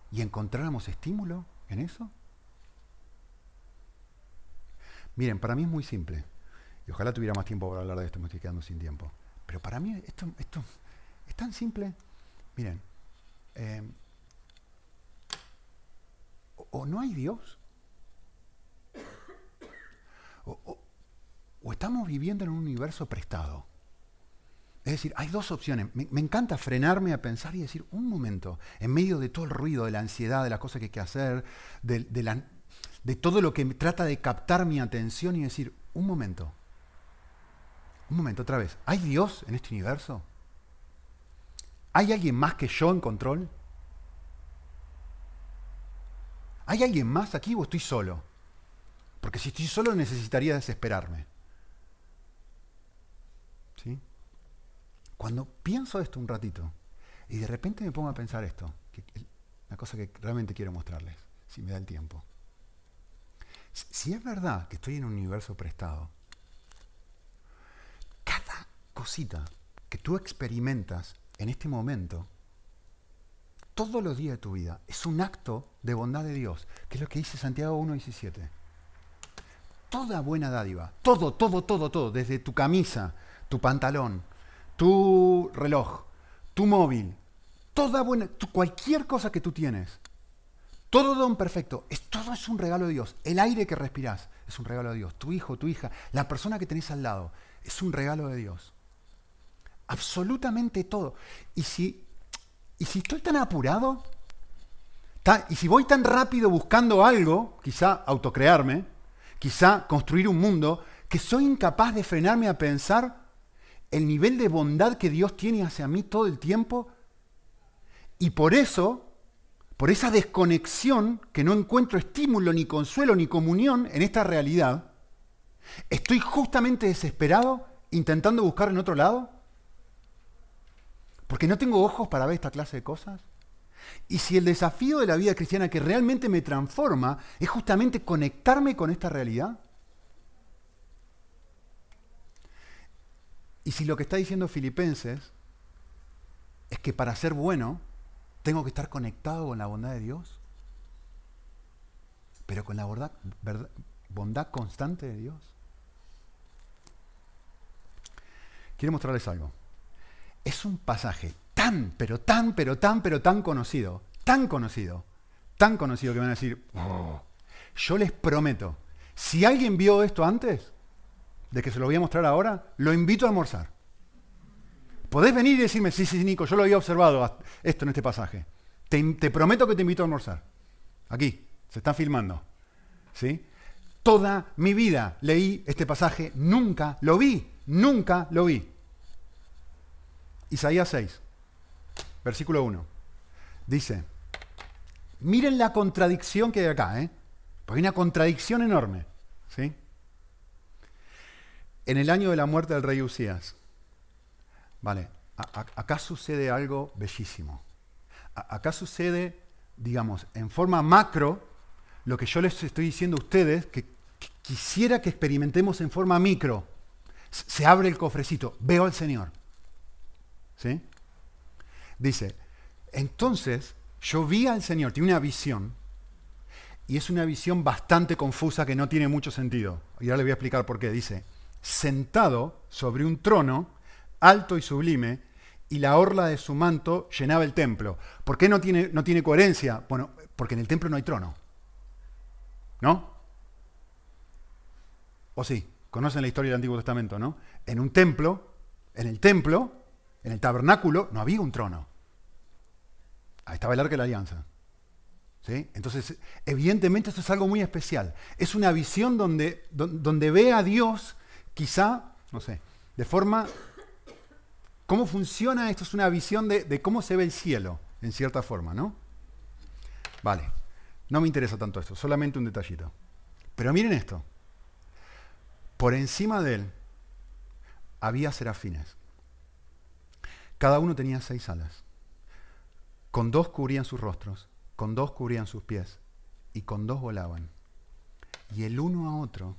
y encontráramos estímulo en eso, miren, para mí es muy simple. Y ojalá tuviera más tiempo para hablar de esto, me estoy quedando sin tiempo. Pero para mí esto, es tan simple. Miren, eh, o, no hay Dios, o, estamos viviendo en un universo prestado. Es decir, hay dos opciones. Me, encanta frenarme a pensar y decir, un momento, en medio de todo el ruido, de la ansiedad, de las cosas que hay que hacer, de, de todo lo que trata de captar mi atención y decir, un momento, un momento, otra vez. ¿Hay Dios en este universo? ¿Hay alguien más que yo en control? ¿Hay alguien más aquí o estoy solo? Porque si estoy solo necesitaría desesperarme. ¿Sí? Cuando pienso esto un ratito y de repente me pongo a pensar esto, una cosa que realmente quiero mostrarles, si me da el tiempo. Si es verdad que estoy en un universo prestado, cosita que tú experimentas en este momento, todos los días de tu vida, es un acto de bondad de Dios, que es lo que dice Santiago 1.17. Toda buena dádiva, todo, todo, todo, todo, desde tu camisa, tu pantalón, tu reloj, tu móvil, toda buena, cualquier cosa que tú tienes, todo don perfecto, es, todo es un regalo de Dios. El aire que respirás es un regalo de Dios. Tu hijo, tu hija, la persona que tenés al lado, es un regalo de Dios. Absolutamente todo. Y si, y si estoy tan apurado, y si voy tan rápido buscando algo, quizá autocrearme, quizá construir un mundo, que soy incapaz de frenarme a pensar el nivel de bondad que Dios tiene hacia mí todo el tiempo. Y por eso, por esa desconexión, que no encuentro estímulo, ni consuelo, ni comunión en esta realidad, estoy justamente desesperado intentando buscar en otro lado. Porque no tengo ojos para ver esta clase de cosas. Y si el desafío de la vida cristiana que realmente me transforma es justamente conectarme con esta realidad, y si lo que está diciendo Filipenses es que para ser bueno tengo que estar conectado con la bondad de Dios, pero con la bondad, constante de Dios. Quiero mostrarles algo. Es un pasaje tan, pero tan, pero tan, pero tan conocido, tan conocido, tan conocido que van a decir, oh". yo les prometo, si alguien vio esto antes de que se lo voy a mostrar ahora, lo invito a almorzar. Podés venir y decirme, sí, sí, Nico, yo lo había observado esto en este pasaje. Te, te prometo que te invito a almorzar. Aquí, se está filmando. ¿Sí? Toda mi vida leí este pasaje, nunca lo vi, nunca lo vi. Isaías 6 versículo 1. Dice, miren la contradicción que hay acá, ¿eh? Porque hay una contradicción enorme. ¿sí? En el año de la muerte del rey Usías, vale, acá sucede algo bellísimo. acá sucede, digamos, en forma macro, lo que yo les estoy diciendo a ustedes, que, que quisiera que experimentemos en forma micro. Se abre el cofrecito, veo al Señor. ¿Sí? Dice, entonces yo vi al Señor, tiene una visión, y es una visión bastante confusa que no tiene mucho sentido. Y ahora le voy a explicar por qué. Dice, sentado sobre un trono, alto y sublime, y la orla de su manto llenaba el templo. ¿Por qué no tiene, no tiene coherencia? Bueno, porque en el templo no hay trono. ¿No? ¿O sí? Conocen la historia del Antiguo Testamento, ¿no? En un templo, en el templo, en el tabernáculo no había un trono. Ahí estaba el arca de la alianza. ¿Sí? Entonces, evidentemente esto es algo muy especial. Es una visión donde, donde ve a Dios, quizá, no sé, de forma... ¿Cómo funciona esto? Es una visión de, cómo se ve el cielo, en cierta forma, ¿no? Vale, no me interesa tanto esto, solamente un detallito. Pero miren esto. Por encima de él había serafines. Cada uno tenía seis alas. Con dos cubrían sus rostros, con dos cubrían sus pies, y con dos volaban. Y el uno a otro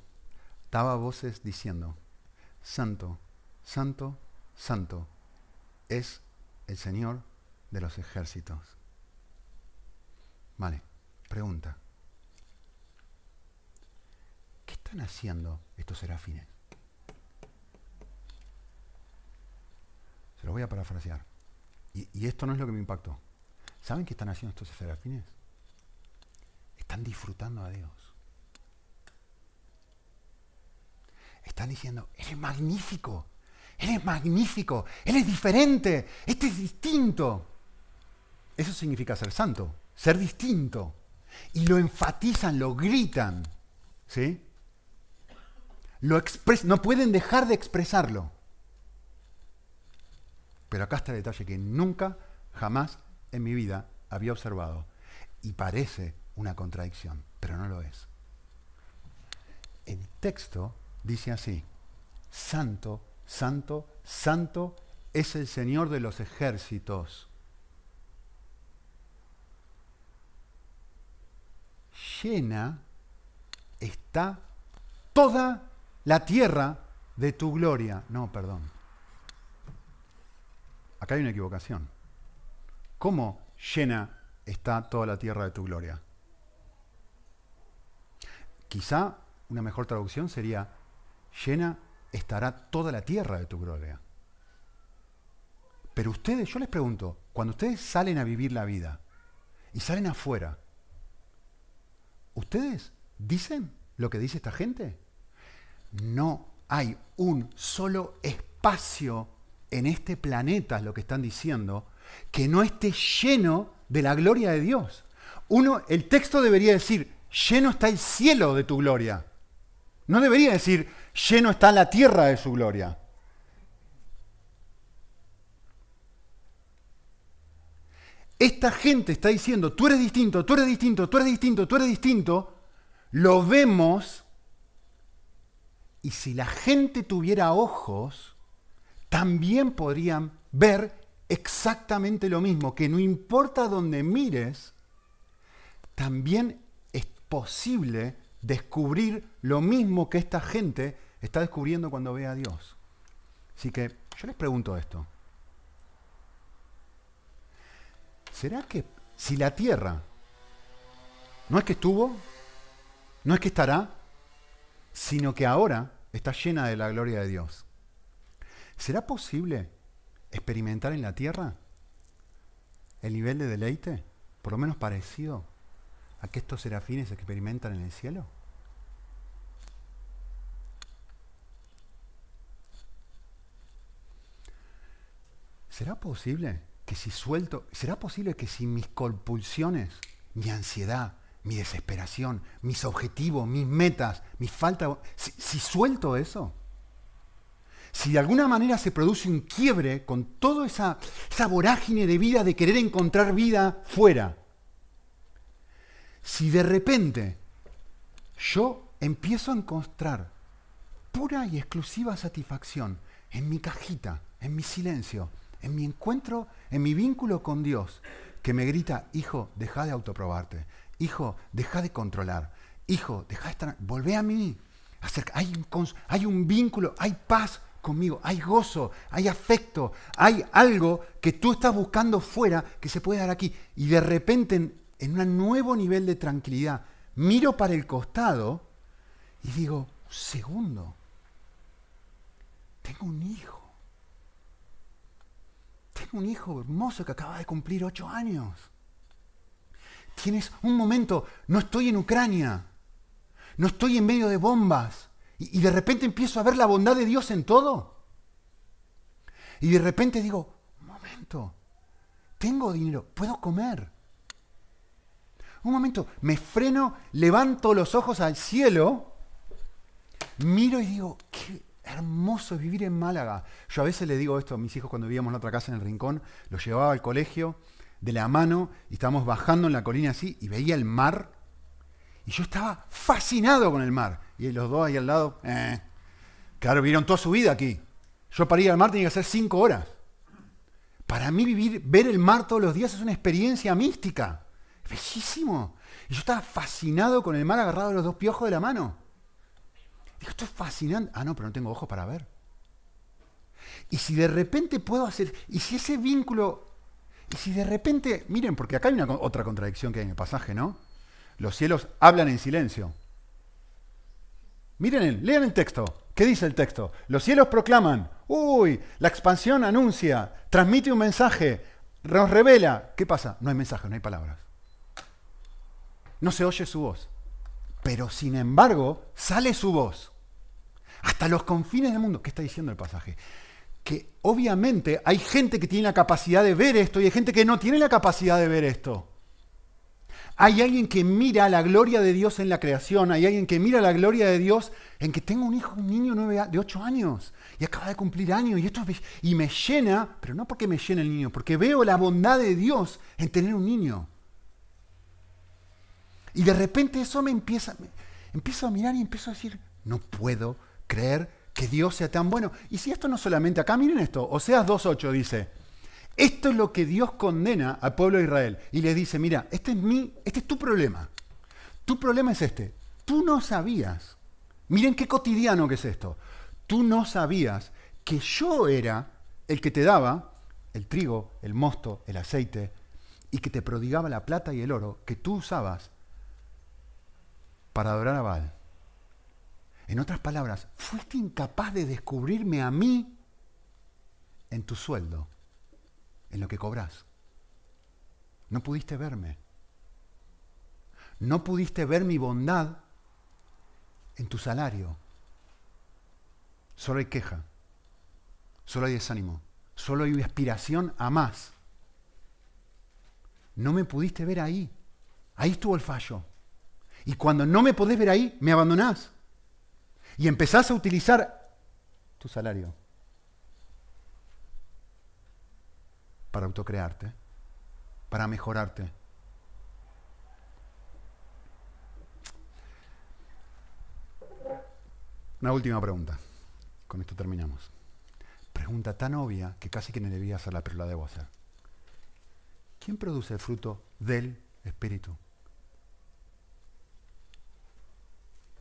daba voces diciendo, Santo, Santo, Santo, es el Señor de los ejércitos. Vale, pregunta. ¿Qué están haciendo estos serafines? Se lo voy a parafrasear. Y, esto no es lo que me impactó. ¿Saben qué están haciendo estos serafines? Están disfrutando a Dios. Están diciendo, Él es magnífico, Él es magnífico, Él es diferente, este es distinto. Eso significa ser santo, ser distinto. Y lo enfatizan, lo gritan. ¿Sí? Lo no pueden dejar de expresarlo. Pero acá está el detalle que nunca, jamás en mi vida había observado. Y parece una contradicción, pero no lo es. El texto dice así, Santo, Santo, Santo es el Señor de los ejércitos. Llena está toda la tierra de tu gloria. No, perdón. Acá hay una equivocación. ¿Cómo llena está toda la tierra de tu gloria? Quizá una mejor traducción sería, llena estará toda la tierra de tu gloria. Pero ustedes, yo les pregunto, cuando ustedes salen a vivir la vida y salen afuera, ¿ustedes dicen lo que dice esta gente? No hay un solo espacio en este planeta, lo que están diciendo, que no esté lleno de la gloria de Dios. Uno, el texto debería decir, lleno está el cielo de tu gloria. No debería decir, lleno está la tierra de su gloria. Esta gente está diciendo, tú eres distinto, tú eres distinto, tú eres distinto, tú eres distinto. Lo vemos. Y si la gente tuviera ojos, también podrían ver exactamente lo mismo, que no importa dónde mires, también es posible descubrir lo mismo que esta gente está descubriendo cuando ve a Dios. Así que yo les pregunto esto. ¿Será que si la tierra no es que estuvo, no es que estará, sino que ahora está llena de la gloria de Dios? ¿Será posible experimentar en la tierra el nivel de deleite, por lo menos parecido a que estos serafines experimentan en el cielo? ¿Será posible que si suelto, será posible que si mis compulsiones, mi ansiedad, mi desesperación, mis objetivos, mis metas, mis faltas, si, si suelto eso, si de alguna manera se produce un quiebre con toda esa vorágine de vida, de querer encontrar vida fuera, si de repente yo empiezo a encontrar pura y exclusiva satisfacción en mi cajita, en mi silencio, en mi encuentro, en mi vínculo con Dios, que me grita, hijo, deja de autoprobarte, hijo, deja de controlar, hijo, deja de estar, volvé a mí, un, hay un vínculo, hay paz, conmigo, hay gozo, hay afecto, hay algo que tú estás buscando fuera que se puede dar aquí. Y de repente, en, un nuevo nivel de tranquilidad, miro para el costado y digo, segundo, tengo un hijo. Tengo un hijo hermoso que acaba de cumplir ocho años. Tienes un momento, no estoy en Ucrania, no estoy en medio de bombas, y, de repente empiezo a ver la bondad de Dios en todo. Y de repente digo, un momento, tengo dinero, puedo comer. Un momento, me freno, levanto los ojos al cielo, miro y digo, qué hermoso es vivir en Málaga. Yo a veces le digo esto a mis hijos cuando vivíamos en otra casa en el rincón, los llevaba al colegio de la mano y estábamos bajando en la colina así y veía el mar y yo estaba fascinado con el mar. Y los dos ahí al lado, eh, claro, vivieron toda su vida aquí. Yo para ir al mar tenía que hacer cinco horas. Para mí vivir, ver el mar todos los días es una experiencia mística. Bellísimo. Y yo estaba fascinado con el mar agarrado de los dos piojos de la mano. Digo, esto es fascinante. Ah, no, pero no tengo ojos para ver. Y si de repente puedo hacer, y si ese vínculo, y si de repente, miren, porque acá hay una otra contradicción que hay en el pasaje, ¿no? Los cielos hablan en silencio. Miren, lean el texto. ¿Qué dice el texto? Los cielos proclaman, uy, la expansión anuncia, transmite un mensaje, nos revela. ¿Qué pasa? No hay mensaje, no hay palabras. No se oye su voz. Pero sin embargo, sale su voz. Hasta los confines del mundo. ¿Qué está diciendo el pasaje? Que obviamente hay gente que tiene la capacidad de ver esto y hay gente que no tiene la capacidad de ver esto. Hay alguien que mira la gloria de Dios en la creación, hay alguien que mira la gloria de Dios en que tengo un hijo, un niño de 8 años y acaba de cumplir años y esto y me llena, pero no porque me llena el niño, porque veo la bondad de Dios en tener un niño. Y de repente eso me empieza, empiezo a mirar y empiezo a decir, no puedo creer que Dios sea tan bueno. Y si esto no solamente acá, miren esto, Oseas 2.8 dice, esto es lo que Dios condena al pueblo de Israel y le dice, mira, este es, mi, este es tu problema. Tu problema es este. Tú no sabías, miren qué cotidiano que es esto. Tú no sabías que yo era el que te daba el trigo, el mosto, el aceite y que te prodigaba la plata y el oro que tú usabas para adorar a Baal. En otras palabras, fuiste incapaz de descubrirme a mí en tu sueldo en lo que cobras. No pudiste verme. No pudiste ver mi bondad en tu salario. Solo hay queja. Solo hay desánimo. Solo hay aspiración a más. No me pudiste ver ahí. Ahí estuvo el fallo. Y cuando no me podés ver ahí, me abandonás. Y empezás a utilizar tu salario para autocrearte, para mejorarte. Una última pregunta. Con esto terminamos. Pregunta tan obvia que casi que no debía hacerla, pero la debo hacer. ¿Quién produce el fruto del Espíritu?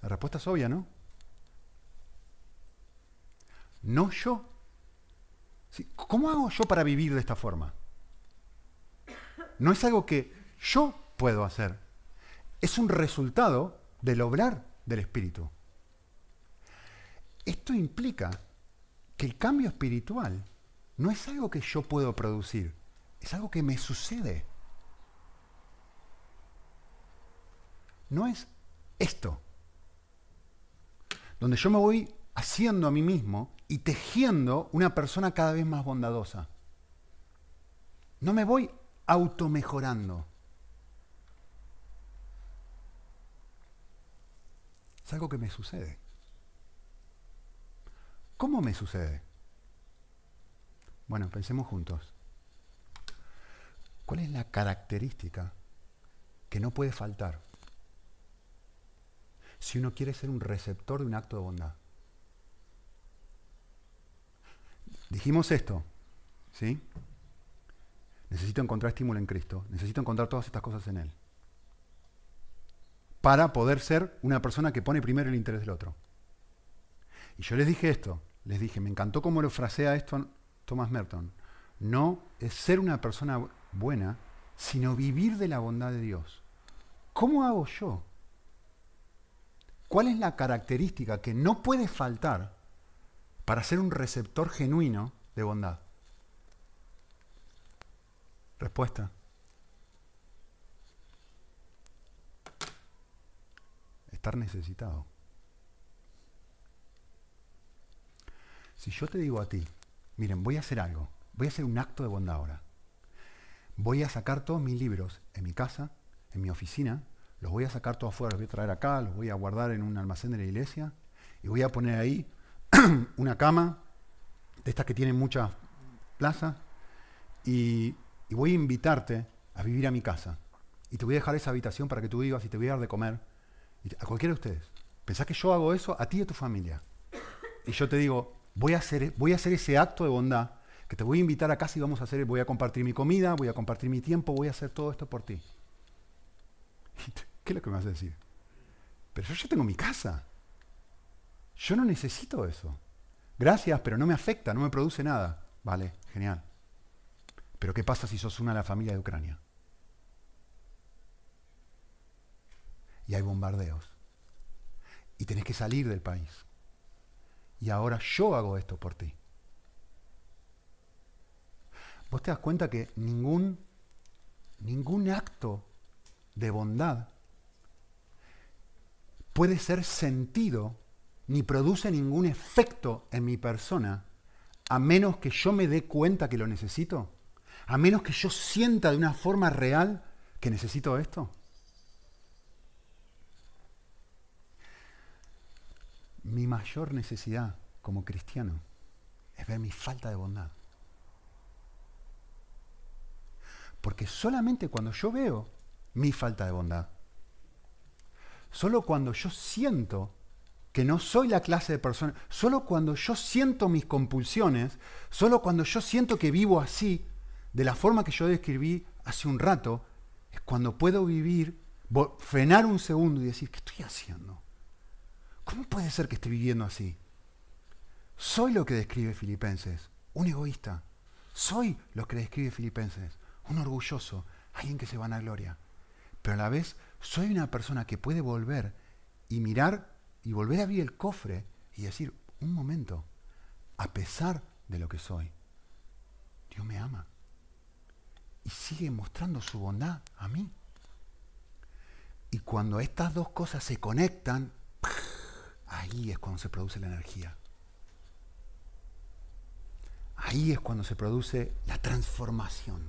La respuesta es obvia, ¿no? No yo. ¿Cómo hago yo para vivir de esta forma? No es algo que yo puedo hacer. Es un resultado del obrar del Espíritu. Esto implica que el cambio espiritual no es algo que yo puedo producir, es algo que me sucede. No es esto, donde yo me voy haciendo a mí mismo y tejiendo una persona cada vez más bondadosa. No me voy automejorando. Es algo que me sucede. ¿Cómo me sucede? Bueno, pensemos juntos. ¿Cuál es la característica que no puede faltar si uno quiere ser un receptor de un acto de bondad? Dijimos esto, ¿sí? Necesito encontrar estímulo en Cristo, necesito encontrar todas estas cosas en Él, para poder ser una persona que pone primero el interés del otro. Y yo les dije esto, les dije, me encantó cómo lo frasea esto Thomas Merton. No es ser una persona buena, sino vivir de la bondad de Dios. ¿Cómo hago yo? ¿Cuál es la característica que no puede faltar para ser un receptor genuino de bondad? Respuesta. Estar necesitado. Si yo te digo a ti, miren, voy a hacer algo, voy a hacer un acto de bondad ahora. Voy a sacar todos mis libros en mi casa, en mi oficina, los voy a sacar todos afuera, los voy a traer acá, los voy a guardar en un almacén de la iglesia y voy a poner ahí una cama de estas que tienen mucha plaza y, y voy a invitarte a vivir a mi casa. Y te voy a dejar esa habitación para que tú vivas y te voy a dar de comer. a cualquiera de ustedes. ¿Pensás que yo hago eso a ti y a tu familia? Y yo te digo, voy a hacer, voy a hacer ese acto de bondad, que te voy a invitar a casa y vamos a hacer, voy a compartir mi comida, voy a compartir mi tiempo, voy a hacer todo esto por ti. ¿Qué es lo que me vas a decir? Pero yo ya tengo mi casa. Yo no necesito eso. Gracias, pero no me afecta, no me produce nada. Vale, genial. Pero ¿qué pasa si sos una de la familia de Ucrania? Y hay bombardeos. Y tenés que salir del país y ahora yo hago esto por ti. Vos te das cuenta que ningún, ningún acto de bondad puede ser sentido ni produce ningún efecto en mi persona a menos que yo me dé cuenta que lo necesito, a menos que yo sienta de una forma real que necesito esto. mi mayor necesidad como cristiano es ver mi falta de bondad. Porque solamente cuando yo veo mi falta de bondad, solo cuando yo siento que no soy la clase de persona, solo cuando yo siento mis compulsiones, solo cuando yo siento que vivo así, de la forma que yo describí hace un rato, es cuando puedo vivir, frenar un segundo y decir, ¿qué estoy haciendo? ¿Cómo puede ser que esté viviendo así? Soy lo que describe Filipenses, un egoísta. Soy lo que describe Filipenses, un orgulloso, alguien que se va a gloria. Pero a la vez soy una persona que puede volver y mirar y volver a abrir el cofre y decir, un momento, a pesar de lo que soy, Dios me ama. Y sigue mostrando su bondad a mí. Y cuando estas dos cosas se conectan, Ahí es cuando se produce la energía. Ahí es cuando se produce la transformación.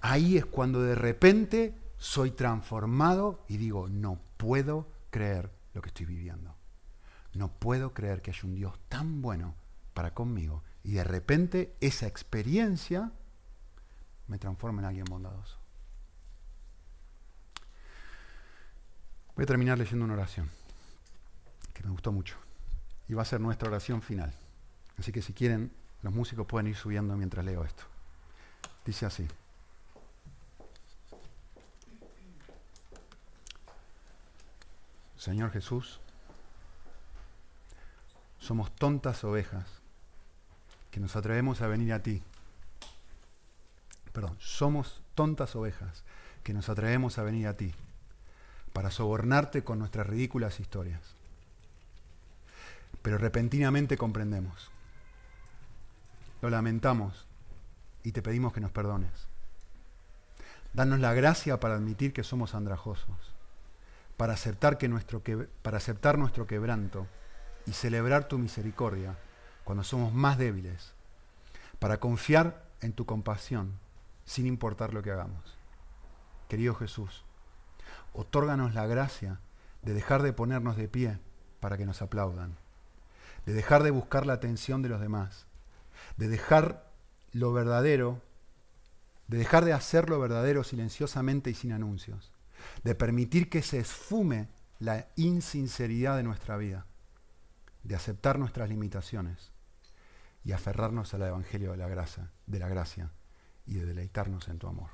Ahí es cuando de repente soy transformado y digo, no puedo creer lo que estoy viviendo. no puedo creer que haya un Dios tan bueno para conmigo. Y de repente esa experiencia me transforma en alguien bondadoso. Voy a terminar leyendo una oración que me gustó mucho. Y va a ser nuestra oración final. Así que si quieren, los músicos pueden ir subiendo mientras leo esto. Dice así. Señor Jesús, somos tontas ovejas que nos atrevemos a venir a ti. Perdón, somos tontas ovejas que nos atrevemos a venir a ti para sobornarte con nuestras ridículas historias. Pero repentinamente comprendemos. Lo lamentamos y te pedimos que nos perdones. Danos la gracia para admitir que somos andrajosos, para aceptar, que nuestro para aceptar nuestro quebranto y celebrar tu misericordia cuando somos más débiles, para confiar en tu compasión sin importar lo que hagamos. Querido Jesús, otórganos la gracia de dejar de ponernos de pie para que nos aplaudan, de dejar de buscar la atención de los demás, de dejar lo verdadero, de dejar de hacer lo verdadero silenciosamente y sin anuncios, de permitir que se esfume la insinceridad de nuestra vida de aceptar nuestras limitaciones y aferrarnos al Evangelio de la gracia, de la gracia y de deleitarnos en tu amor.